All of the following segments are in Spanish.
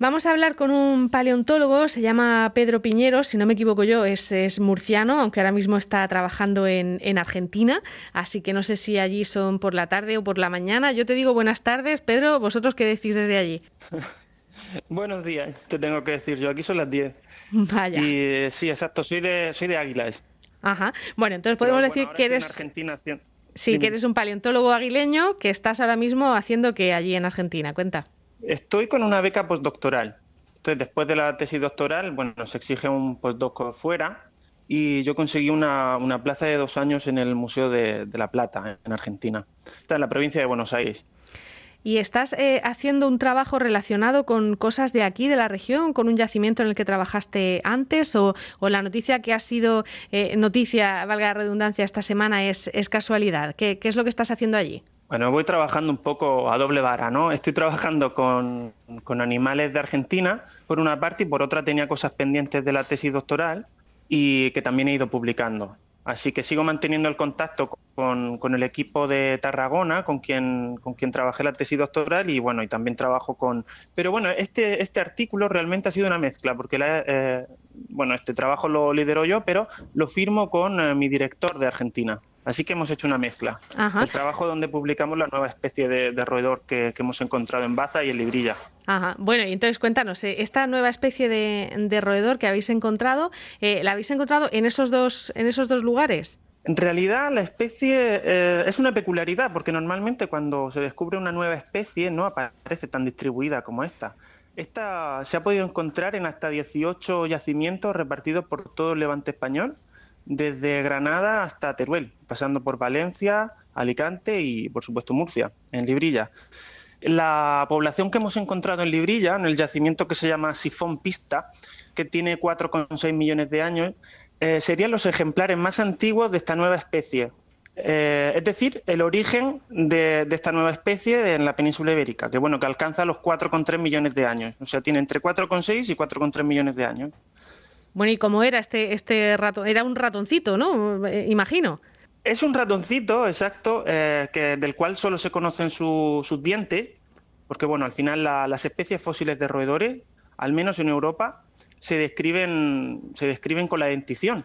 Vamos a hablar con un paleontólogo, se llama Pedro Piñero, si no me equivoco yo, es, murciano, aunque ahora mismo está trabajando en, Argentina, así que no sé si allí son por la tarde o por la mañana. Yo te digo buenas tardes, Pedro, ¿vosotros qué decís desde allí? Buenos días, te tengo que decir yo, aquí son las 10. Vaya. Y eh, sí, exacto, soy de, soy de Águilas. Ajá, bueno, entonces podemos decir que eres... Argentina, sí, que eres un paleontólogo aguileño que estás ahora mismo haciendo que allí en Argentina, cuenta. Estoy con una beca postdoctoral. Entonces, después de la tesis doctoral, bueno, se exige un postdoc fuera y yo conseguí una, plaza de dos años en el Museo de, La Plata, en Argentina. Está en la provincia de Buenos Aires. ¿Y estás eh, haciendo un trabajo relacionado con cosas de aquí, de la región, con un yacimiento en el que trabajaste antes? ¿O, la noticia que ha sido eh, noticia, valga la redundancia, esta semana es, casualidad? ¿Qué, es lo que estás haciendo allí? Bueno, voy trabajando un poco a doble vara, ¿no? Estoy trabajando con, animales de Argentina, por una parte, y por otra tenía cosas pendientes de la tesis doctoral y que también he ido publicando. Así que sigo manteniendo el contacto con, el equipo de Tarragona, con quien, con quien trabajé la tesis doctoral, y bueno, y también trabajo con... Pero bueno, este, este artículo realmente ha sido una mezcla, porque eh, bueno, este trabajo lo lidero yo, pero lo firmo con eh, mi director de Argentina. Así que hemos hecho una mezcla. El trabajo donde publicamos la nueva especie de, roedor que, hemos encontrado en Baza y en Librilla. Ajá. Bueno, y entonces cuéntanos, eh, esta nueva especie de, roedor que habéis encontrado, eh, ¿la habéis encontrado en esos dos, en esos dos lugares? En realidad la especie eh, es una peculiaridad porque normalmente cuando se descubre una nueva especie no aparece tan distribuida como esta. Esta se ha podido encontrar en hasta 18 yacimientos repartidos por todo el levante español desde Granada hasta Teruel, pasando por Valencia, Alicante y, por supuesto, Murcia, en Librilla. La población que hemos encontrado en Librilla, en el yacimiento que se llama Sifón Pista, que tiene 4,6 millones de años, eh, serían los ejemplares más antiguos de esta nueva especie. Eh, es decir, el origen de, de, esta nueva especie en la península ibérica, que bueno, que alcanza los 4,3 millones de años. O sea, tiene entre 4,6 y 4,3 millones de años. Bueno, ¿y cómo era este, este ratón? Era un ratoncito, ¿no? Eh, imagino. Es un ratoncito, exacto, eh, que, del cual solo se conocen sus dientes, porque bueno, al final las especies fósiles de roedores, al menos en Europa, se describen, se describen con la dentición,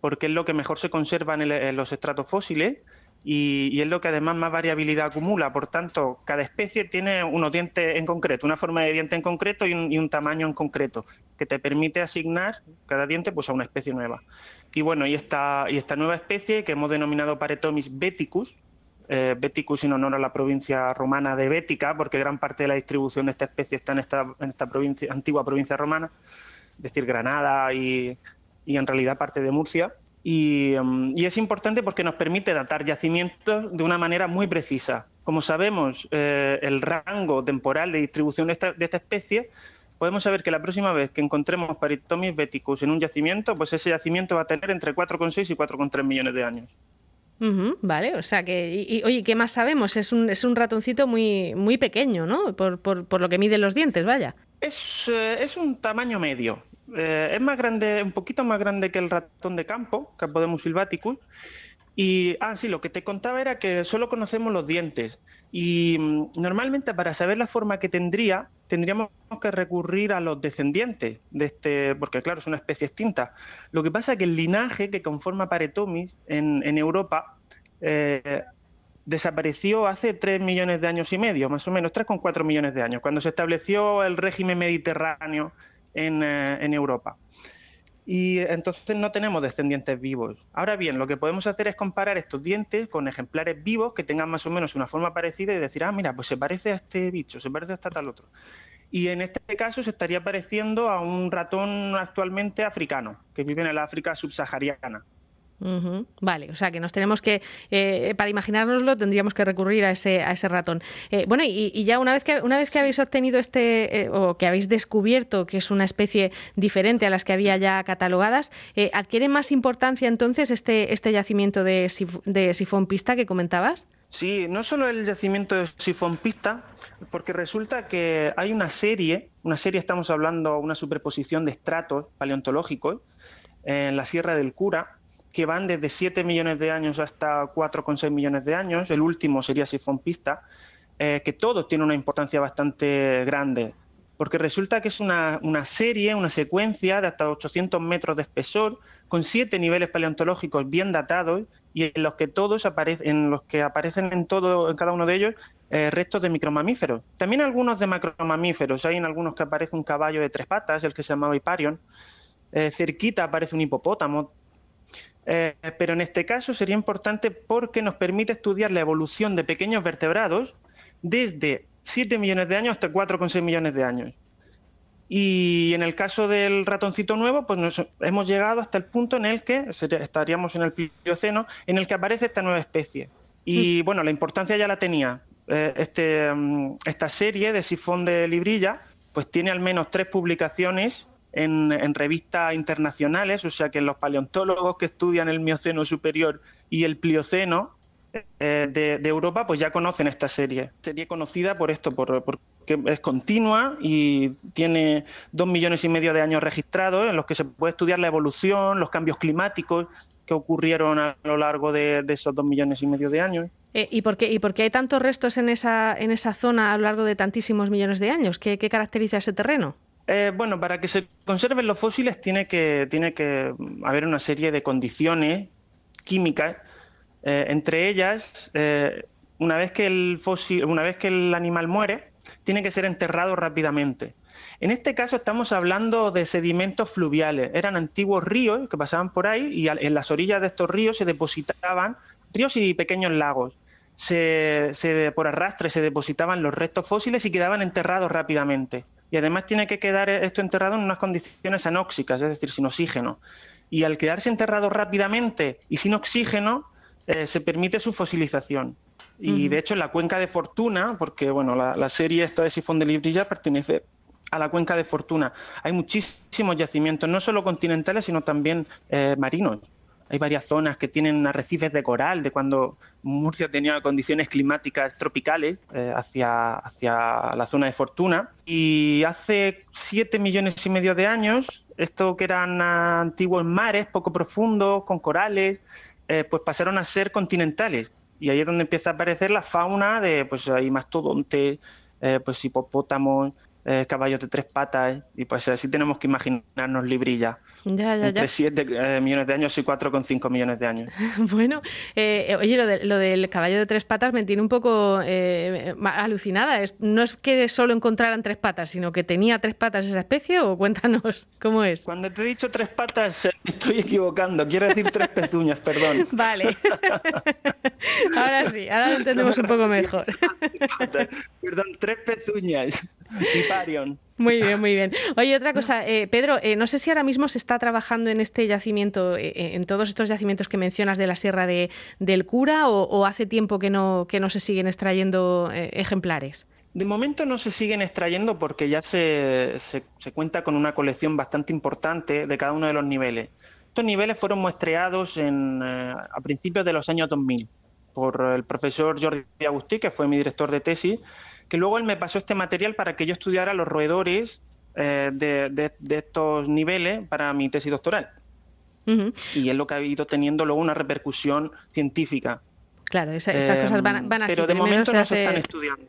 porque es lo que mejor se conserva en los estratos fósiles y, es lo que además más variabilidad acumula. Por tanto, cada especie tiene unos dientes en concreto, una forma de diente en concreto y un, tamaño en concreto, que te permite asignar cada diente pues, a una especie nueva. Y bueno, y esta, y nueva especie que hemos denominado Paretomis beticus, eh, beticus en honor a la provincia romana de Bética, porque gran parte de la distribución de esta especie está en esta, antigua provincia romana, es decir, Granada y, y en realidad parte de Murcia Em, y, es importante porque nos permite datar yacimientos de una manera muy precisa. Como sabemos eh, el rango temporal de distribución de esta, especie, podemos saber que la próxima vez que encontremos Paritomis beticus en un yacimiento, pues ese yacimiento va a tener entre 4,6 y 4,3 millones de años. vale, o sea que, y, oye, ¿qué más sabemos? Es un, es un ratoncito muy, muy pequeño, ¿no? Por, por, por lo que miden los dientes, vaya. Es, eh, es un tamaño medio. Eh, es más grande, un poquito más grande que el ratón de campo, Capodemus sylvaticus. Y, ah, sí, lo que te contaba era que solo conocemos los dientes. Y mm, normalmente para saber la forma que tendría, tendríamos que recurrir a los descendientes de este, porque claro, es una especie extinta. Lo que pasa es que el linaje que conforma Paretomis en, en Europa eh, desapareció hace 3 millones de años y medio, más o menos, 3,4 millones de años, cuando se estableció el régimen mediterráneo eh, en, Europa. Y entonces no tenemos descendientes vivos. Ahora bien, lo que podemos hacer es comparar estos dientes con ejemplares vivos que tengan más o menos una forma parecida y decir, ah, mira, pues se parece a este bicho, se parece a tal otro. Y en este caso se estaría pareciendo a un ratón actualmente africano, que vive en el África subsahariana. Vale, o sea que nos tenemos que, eh, para imaginárnoslo, tendríamos que recurrir a ese, a ese ratón. Eh, bueno, y, ya una vez que una vez que habéis obtenido este, eh, o que habéis descubierto que es una especie diferente a las que había ya catalogadas, ¿adquiere más importancia entonces este, este yacimiento de, de sifón pista que comentabas? Sí, no solo el yacimiento de sifón pista, porque resulta que hay una serie, una serie estamos hablando, una superposición de estratos paleontológicos en la Sierra del Cura, que van desde 7 millones de años hasta 4,6 millones de años, el último sería Sifón Pista, eh, que todos tienen una importancia bastante grande. porque resulta que es una, serie, una secuencia de hasta 800 metros de espesor, con siete niveles paleontológicos bien datados y en los que todos aparecen, en los que aparecen en todo, en cada uno de ellos, eh, restos de micromamíferos. También algunos de macromamíferos. Hay en algunos que aparece un caballo de tres patas, el que se llamaba Hiparion. Eh, cerquita aparece un hipopótamo. Eh, pero en este caso sería importante porque nos permite estudiar la evolución de pequeños vertebrados desde 7 millones de años hasta 4,6 millones de años. Y en el caso del ratoncito nuevo, pues nos hemos llegado hasta el punto en el que estaríamos en el Plioceno, en el que aparece esta nueva especie. Y mm. bueno, la importancia ya la tenía. Eh, este, mm, esta serie de sifón de librilla, pues tiene al menos tres publicaciones en, en, revistas internacionales, o sea que los paleontólogos que estudian el Mioceno superior y el Plioceno eh, de, Europa pues ya conocen esta serie. Serie conocida por esto, por, porque es continua y tiene dos millones y medio de años registrados en los que se puede estudiar la evolución, los cambios climáticos que ocurrieron a lo largo de, esos dos millones y medio de años. Eh, ¿y, por qué, ¿Y por qué hay tantos restos en esa, en esa zona a lo largo de tantísimos millones de años? ¿Qué, caracteriza ese terreno? Eh, bueno, para que se conserven los fósiles tiene que, que haber una serie de condiciones químicas eh, entre ellas, eh, una, vez que el fósil, una vez que el animal muere, tiene que ser enterrado rápidamente. En este caso estamos hablando de sedimentos fluviales. Eran antiguos ríos que pasaban por ahí y en las orillas de estos ríos se depositaban, ríos y pequeños lagos. Se, por arrastre se depositaban los restos fósiles y quedaban enterrados rápidamente. Y además tiene que quedar esto enterrado en unas condiciones anóxicas, es decir, sin oxígeno. Y al quedarse enterrado rápidamente y sin oxígeno, eh, se permite su fosilización. Y de hecho en la cuenca de Fortuna, porque bueno, la, serie esta de Sifón de Librilla pertenece a la cuenca de Fortuna. Hay muchísimos yacimientos, no solo continentales, sino también eh, marinos. Hay varias zonas que tienen arrecifes de coral, de cuando Murcia tenía condiciones climáticas tropicales eh, hacia, hacia la zona de Fortuna. Y hace siete millones y medio de años, esto que eran antiguos mares poco profundos, con corales, eh, pues pasaron a ser continentales. Y ahí es donde empieza a aparecer la fauna de, pues hay mastodontes, eh, pues hipopótamos, eh, caballos de tres patas, y pues así tenemos que imaginarnos librilla. Ya, ya, Entre 7 eh, millones de años y 4,5 millones de años. bueno, eh, oye, lo, del caballo de tres patas me tiene un poco alucinada. no es que solo encontraran tres patas, sino que tenía tres patas esa especie, o cuéntanos cómo es. Cuando te he dicho tres patas, me estoy equivocando. Quiero decir tres pezuñas, perdón. vale. ahora sí, ahora lo entendemos un poco mejor. perdón, tres pezuñas. Hiparion. Muy bien, muy bien. Oye, otra cosa, eh, Pedro, eh, no sé si ahora mismo se está trabajando en este yacimiento, eh, en todos estos yacimientos que mencionas de la Sierra de, del Cura, o, hace tiempo que no, que no se siguen extrayendo ejemplares. De momento no se siguen extrayendo porque ya se, se, cuenta con una colección bastante importante de cada uno de los niveles. Estos niveles fueron muestreados en, a principios de los años 2000 por el profesor Jordi Agustí, que fue mi director de tesis, que luego él me pasó este material para que yo estudiara los roedores eh, de, estos niveles para mi tesis doctoral. Y es lo que ha ido teniendo luego una repercusión científica. Claro, estas cosas van, van así. Pero de momento no se están estudiando.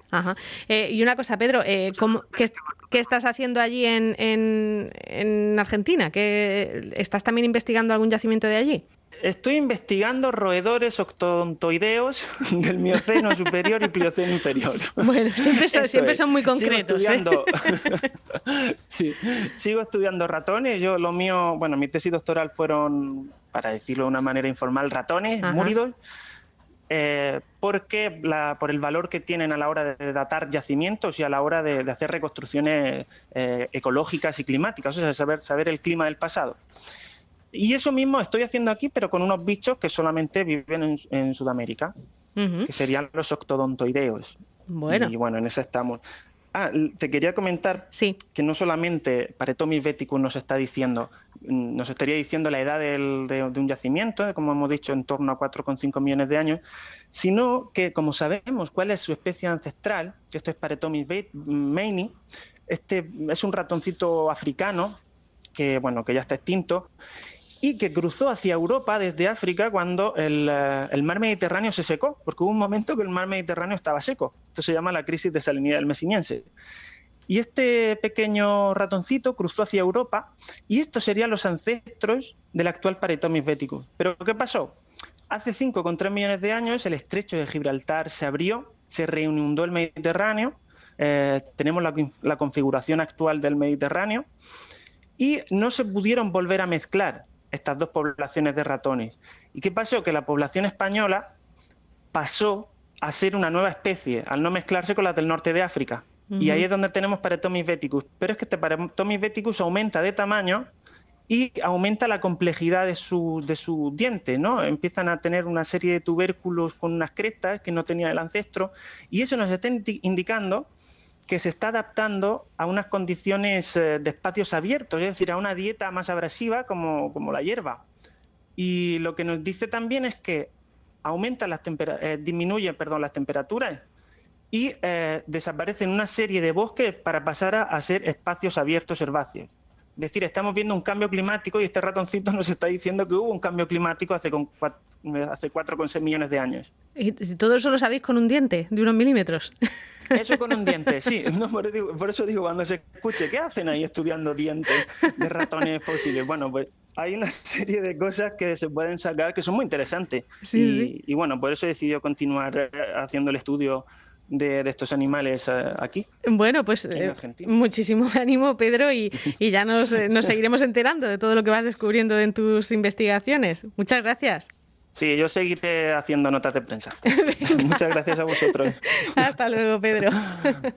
Eh, y una cosa, Pedro, eh, qué, estás haciendo allí en, en, en Argentina? ¿Que ¿Estás también investigando algún yacimiento de allí? Estoy investigando roedores octodontoideos del mioceno superior y plioceno inferior. Bueno, siempre son, muy concretos. Sigo estudiando, sí, sigo estudiando ratones. Yo lo mío, bueno, mi tesis doctoral fueron, para decirlo de una manera informal, ratones múridos. Eh, porque por el valor que tienen a la hora de datar yacimientos y a la hora de, hacer reconstrucciones eh, ecológicas y climáticas, o sea, saber, saber el clima del pasado. Y eso mismo estoy haciendo aquí, pero con unos bichos que solamente viven en, Sudamérica, que serían los octodontoideos. Bueno. Y bueno, en eso estamos. Ah, te quería comentar que no solamente Paretomis veticus nos está diciendo, mm, nos estaría diciendo la edad de, un yacimiento, como hemos dicho, en torno a 4,5 millones de años, sino que como sabemos cuál es su especie ancestral, que esto es Paretomis meini, este es un ratoncito africano que bueno que ya está extinto y que cruzó hacia Europa desde África cuando eh, el, mar Mediterráneo se secó, porque hubo un momento que el mar Mediterráneo estaba seco. Esto se llama la crisis de salinidad del Mesiniense. Y este pequeño ratoncito cruzó hacia Europa y estos serían los ancestros del actual Paretomis. Pero ¿qué pasó? Hace 5,3 millones de años el estrecho de Gibraltar se abrió, se reunió el Mediterráneo, eh, tenemos la, configuración actual del Mediterráneo y no se pudieron volver a mezclar estas dos poblaciones de ratones. ¿Y qué pasó? Que la población española pasó a ser una nueva especie al no mezclarse con las del norte de África. Y ahí es donde tenemos Paretomis veticus. Pero es que este Paretomis veticus aumenta de tamaño y aumenta la complejidad de su, de su diente, ¿no? Empiezan a tener una serie de tubérculos con unas crestas que no tenía el ancestro y eso nos está indicando que se está adaptando a unas condiciones eh, de espacios abiertos, es decir, a una dieta más abrasiva como, como la hierba. Y lo que nos dice también es que aumenta las eh, disminuye perdón, las temperaturas y eh, desaparecen una serie de bosques para pasar a, ser espacios abiertos herbáceos. Es decir, estamos viendo un cambio climático y este ratoncito nos está diciendo que hubo un cambio climático hace, con hace 4,6 millones de años. ¿Y todo eso lo sabéis con un diente de unos milímetros? Eso con un diente, sí. por, eso digo, cuando se escuche, ¿qué hacen ahí estudiando dientes de ratones fósiles? Bueno, pues hay una serie de cosas que se pueden sacar que son muy interesantes. y, y, bueno, por eso he decidido continuar eh, haciendo el estudio de, estos animales eh, aquí. Bueno, pues eh, muchísimo ánimo, Pedro, y, ya nos, nos seguiremos enterando de todo lo que vas descubriendo en tus investigaciones. Muchas gracias. Sí, yo seguiré haciendo notas de prensa. Muchas gracias a vosotros. Hasta luego, Pedro.